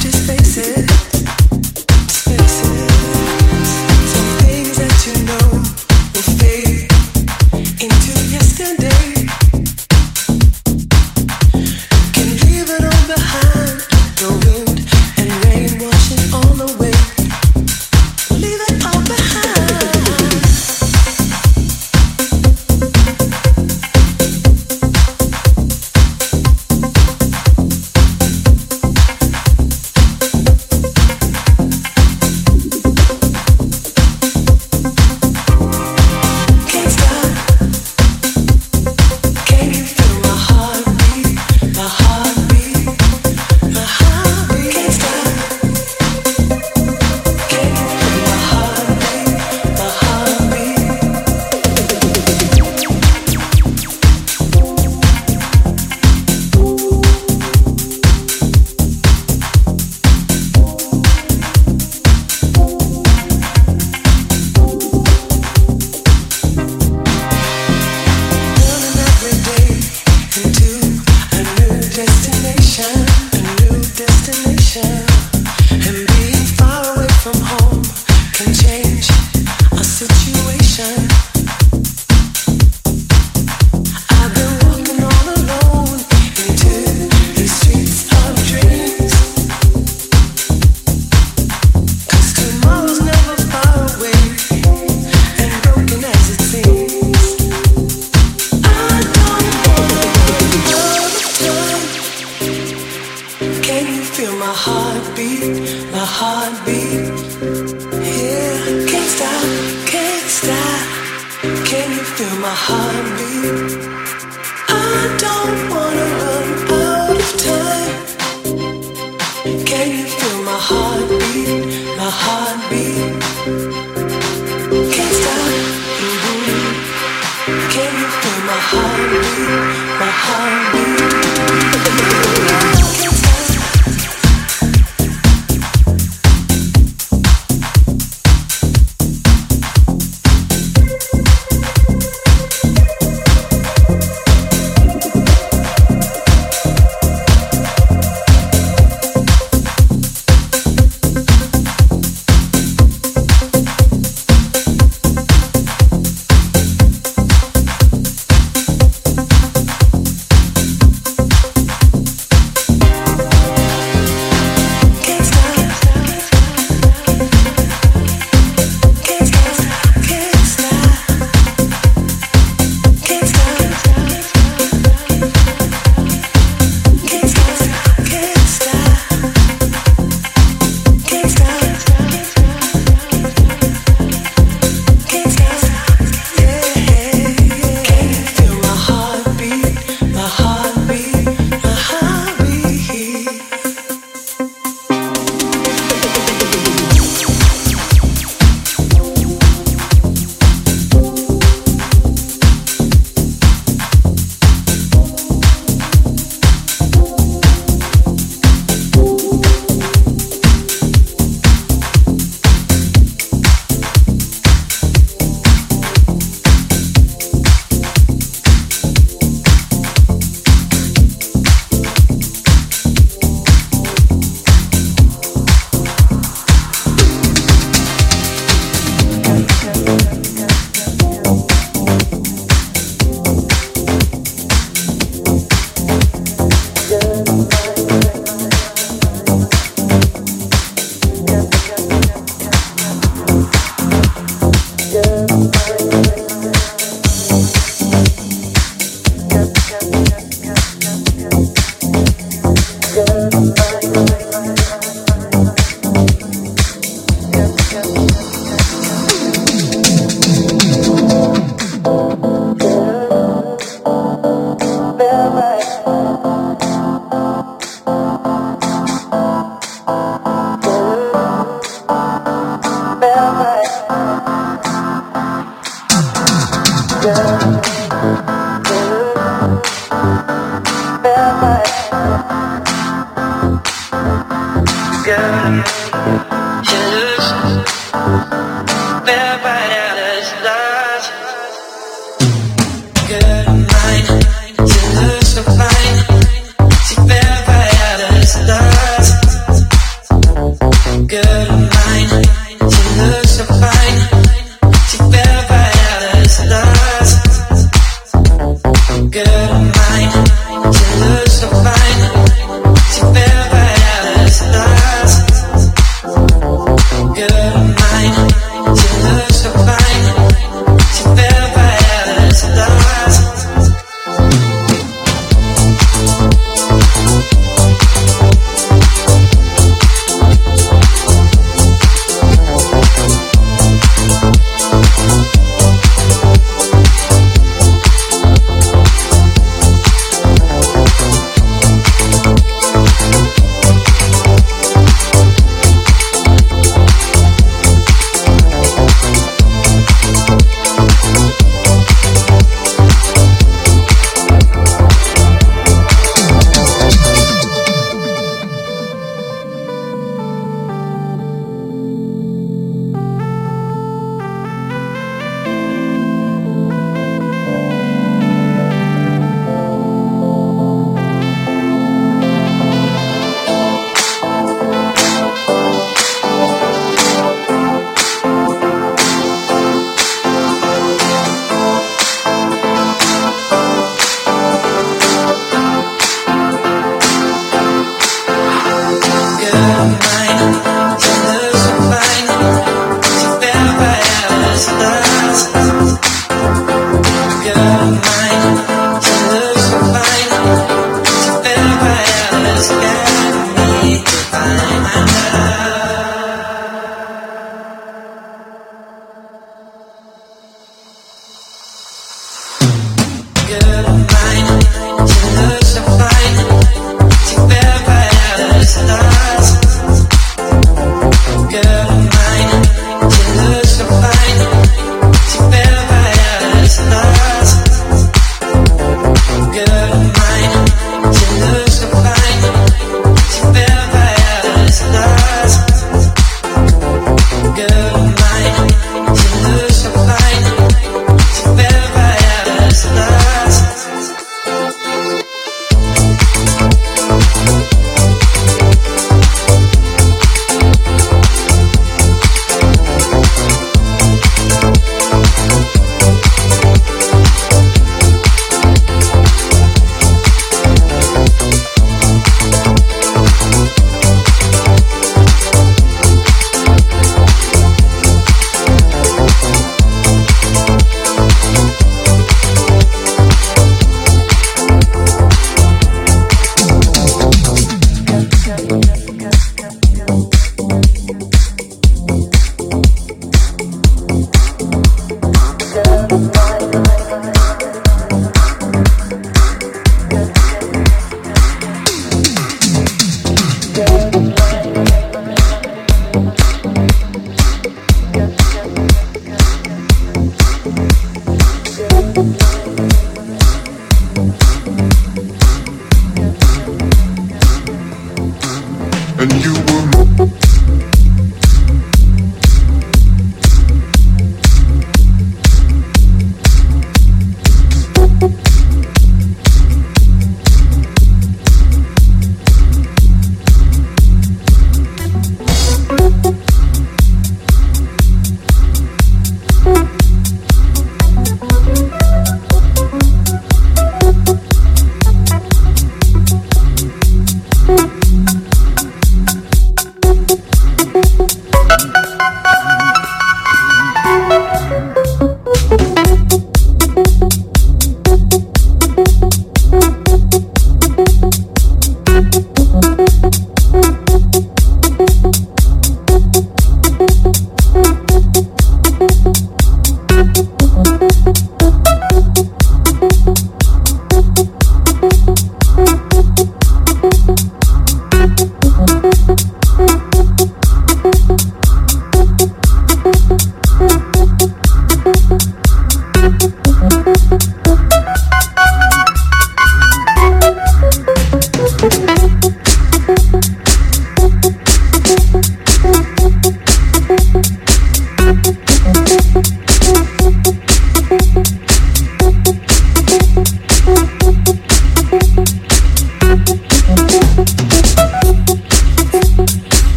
just face it.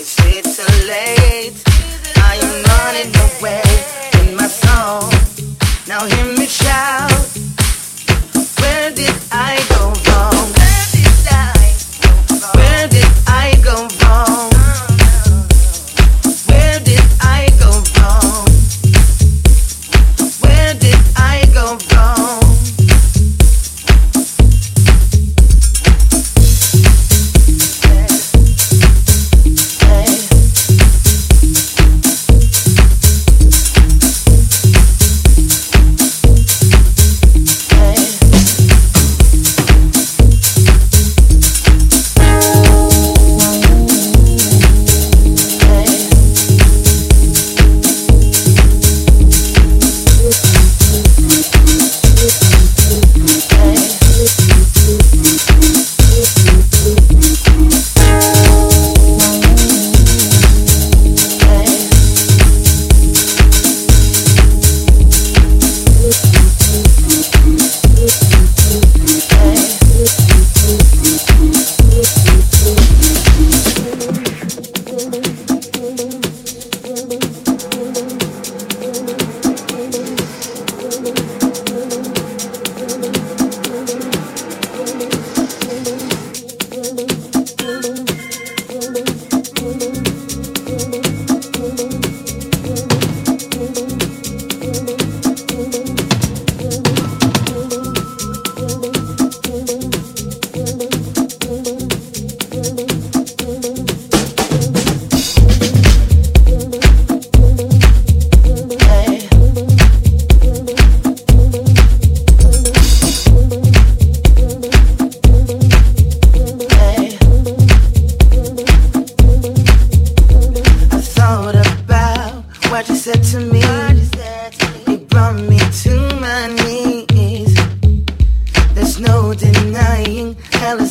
It's way too late. I am running away in my soul. Now hear me shout. Where did I go?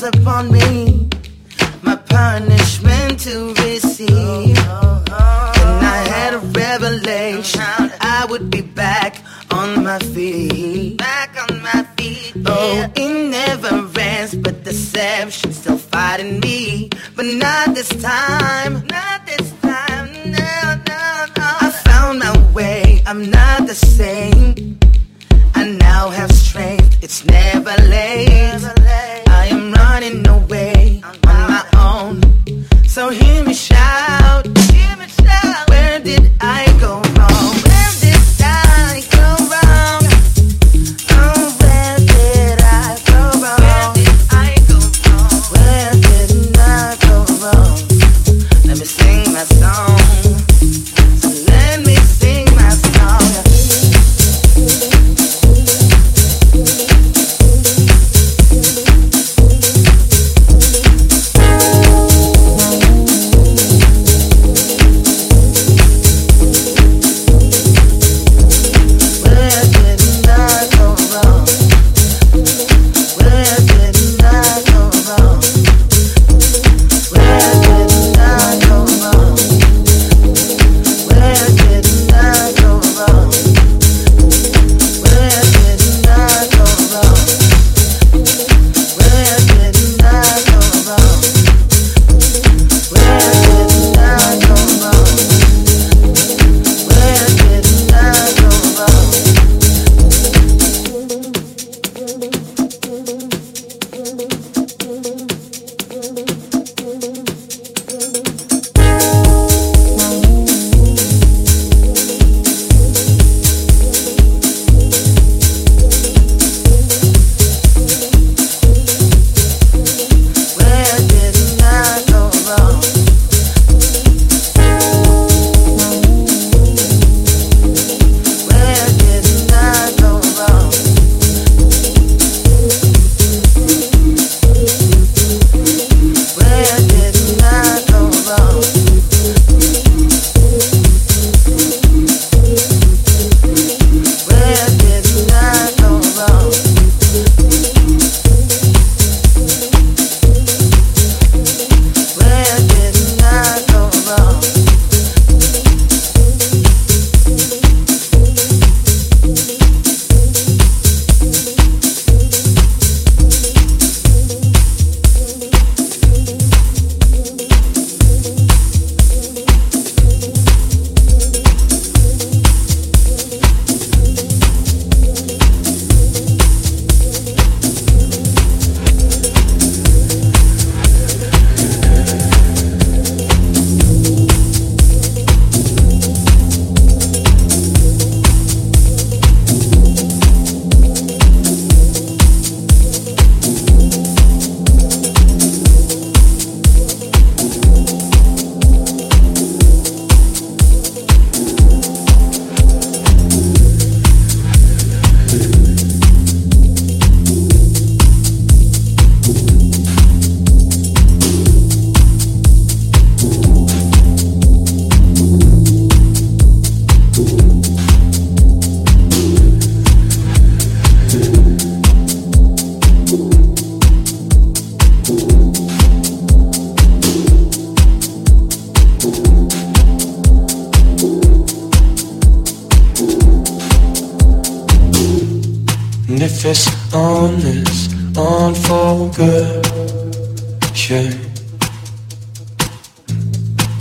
Upon me my punishment to receive. And I had a revelation I would be back on my feet. Back on my feet. Oh, it never ends, but deception still fighting me. But not this time. Not this time. No, no, no. I found my way. I'm not the same.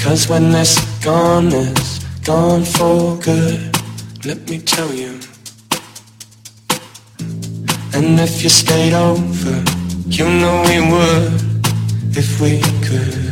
Cause when it's gone, it's gone for good. Let me tell you. And if you stayed over, you know we would if we could.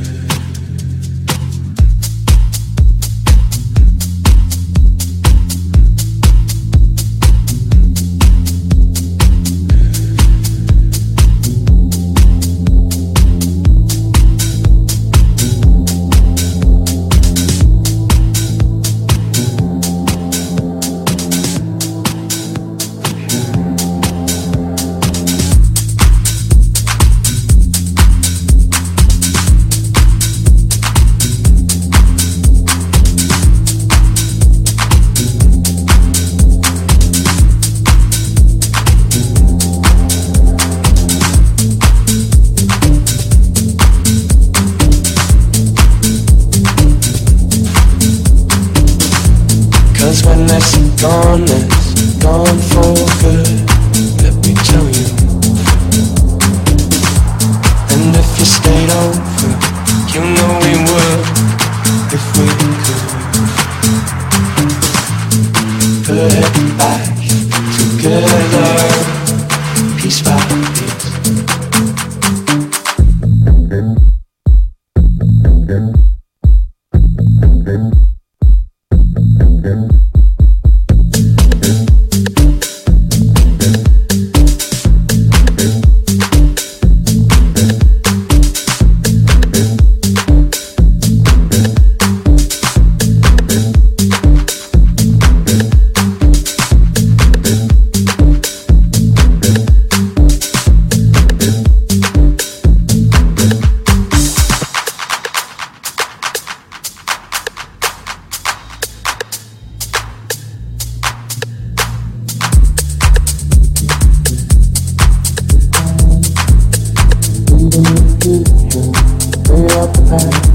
Thank you.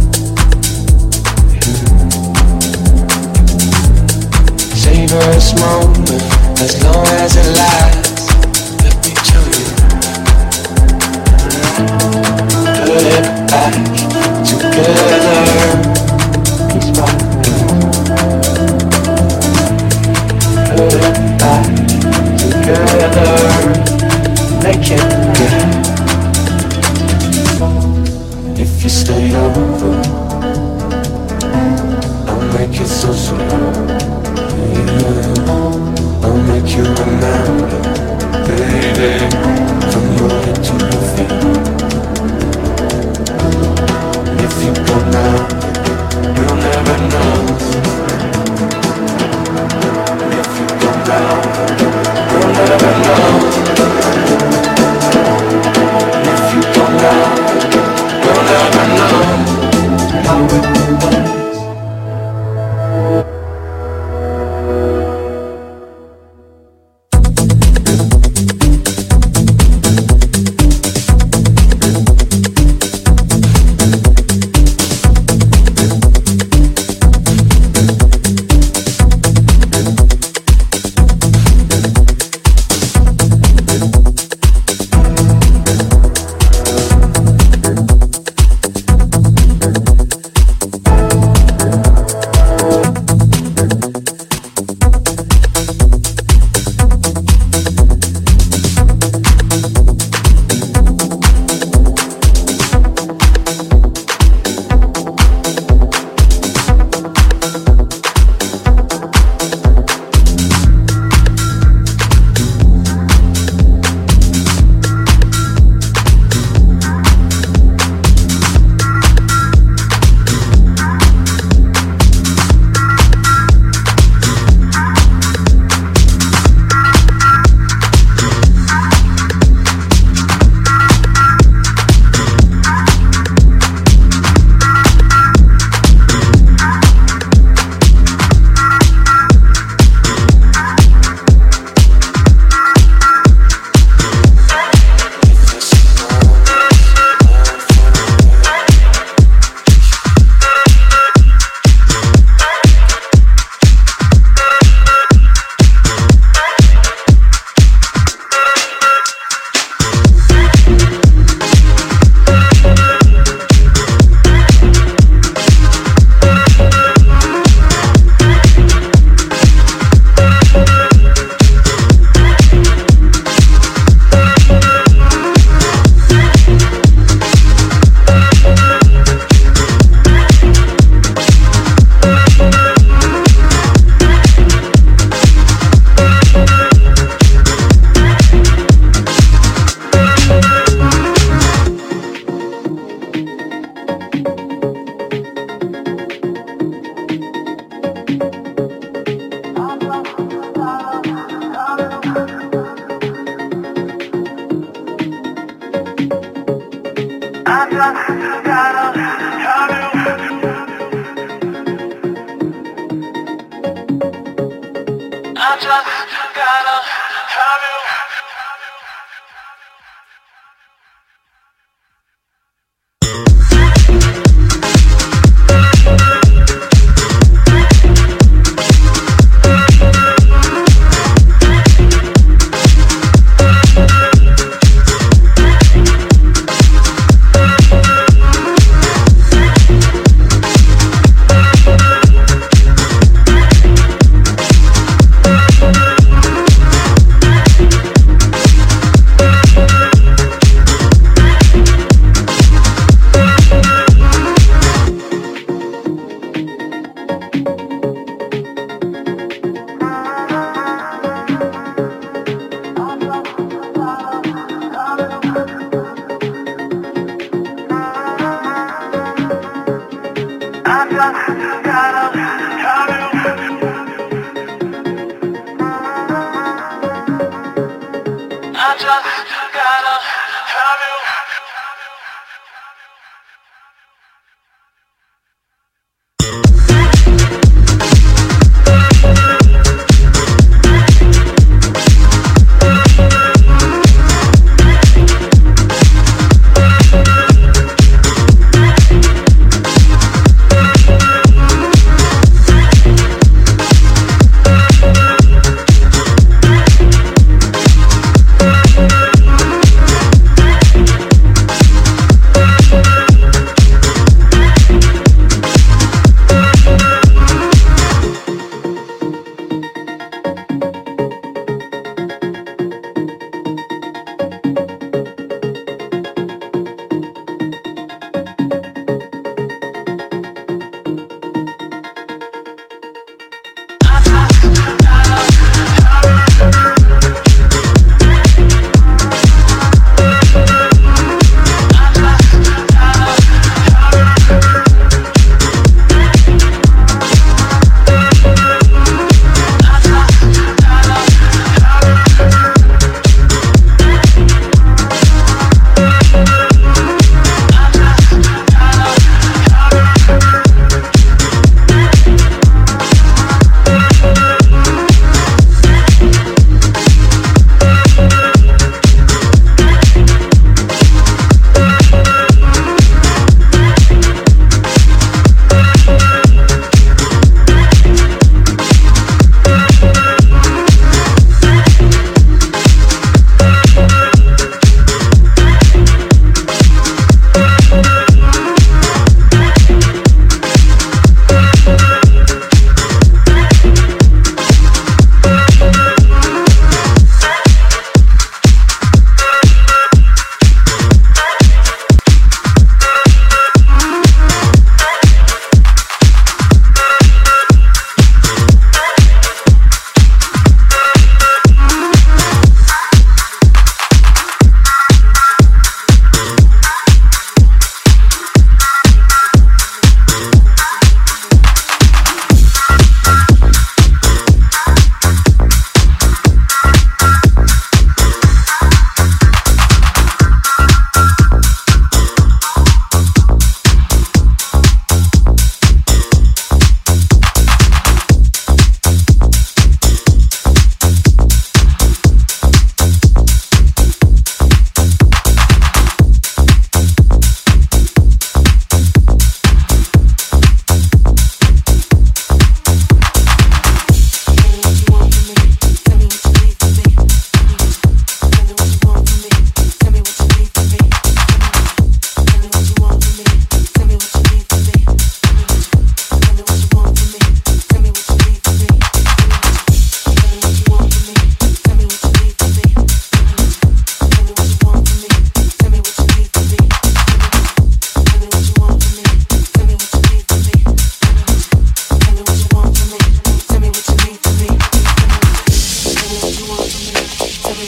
Tell me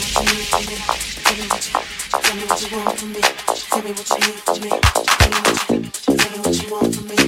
what you want from me. Tell me what you need from me. Tell me what you want from me.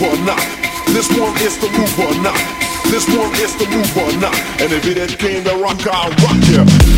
Move or not. This one is the move or not. This one is the move or not. And if it ain't came to rock, I'll rock ya.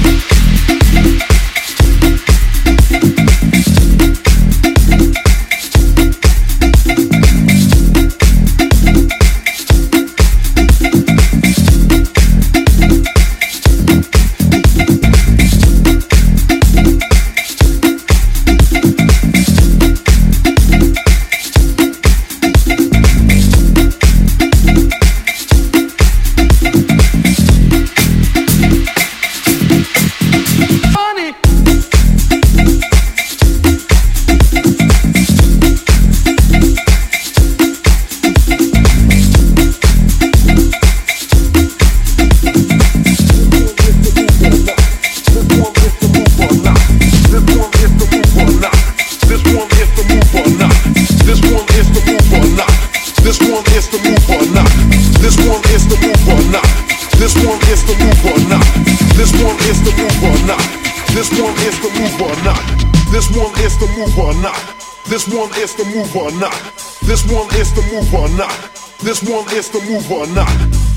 Is the move or not. This one is the move or not. This one is the move or not.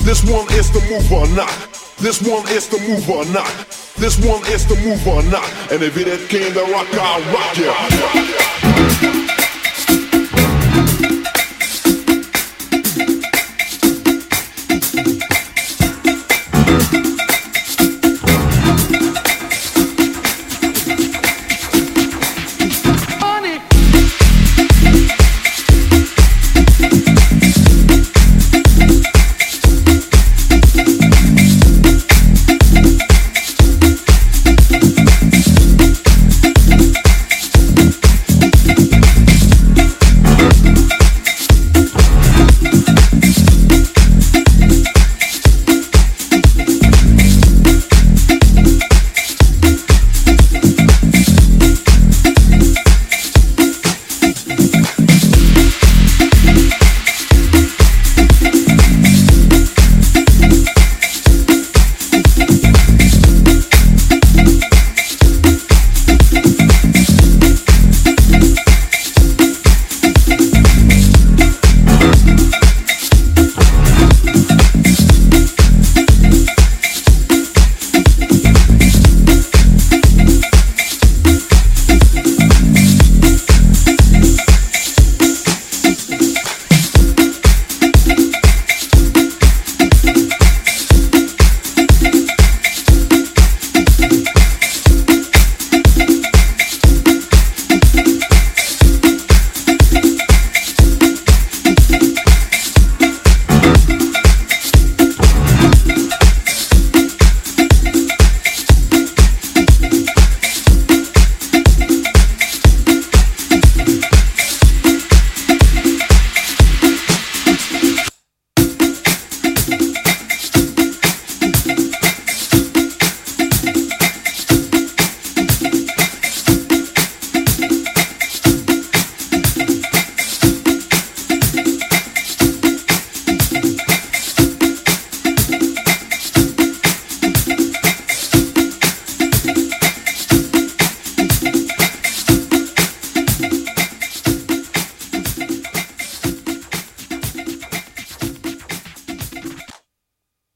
This one is the move or not. This one is the move or not. This one is the move or not. And if it ain't came to rock, I'll rock you.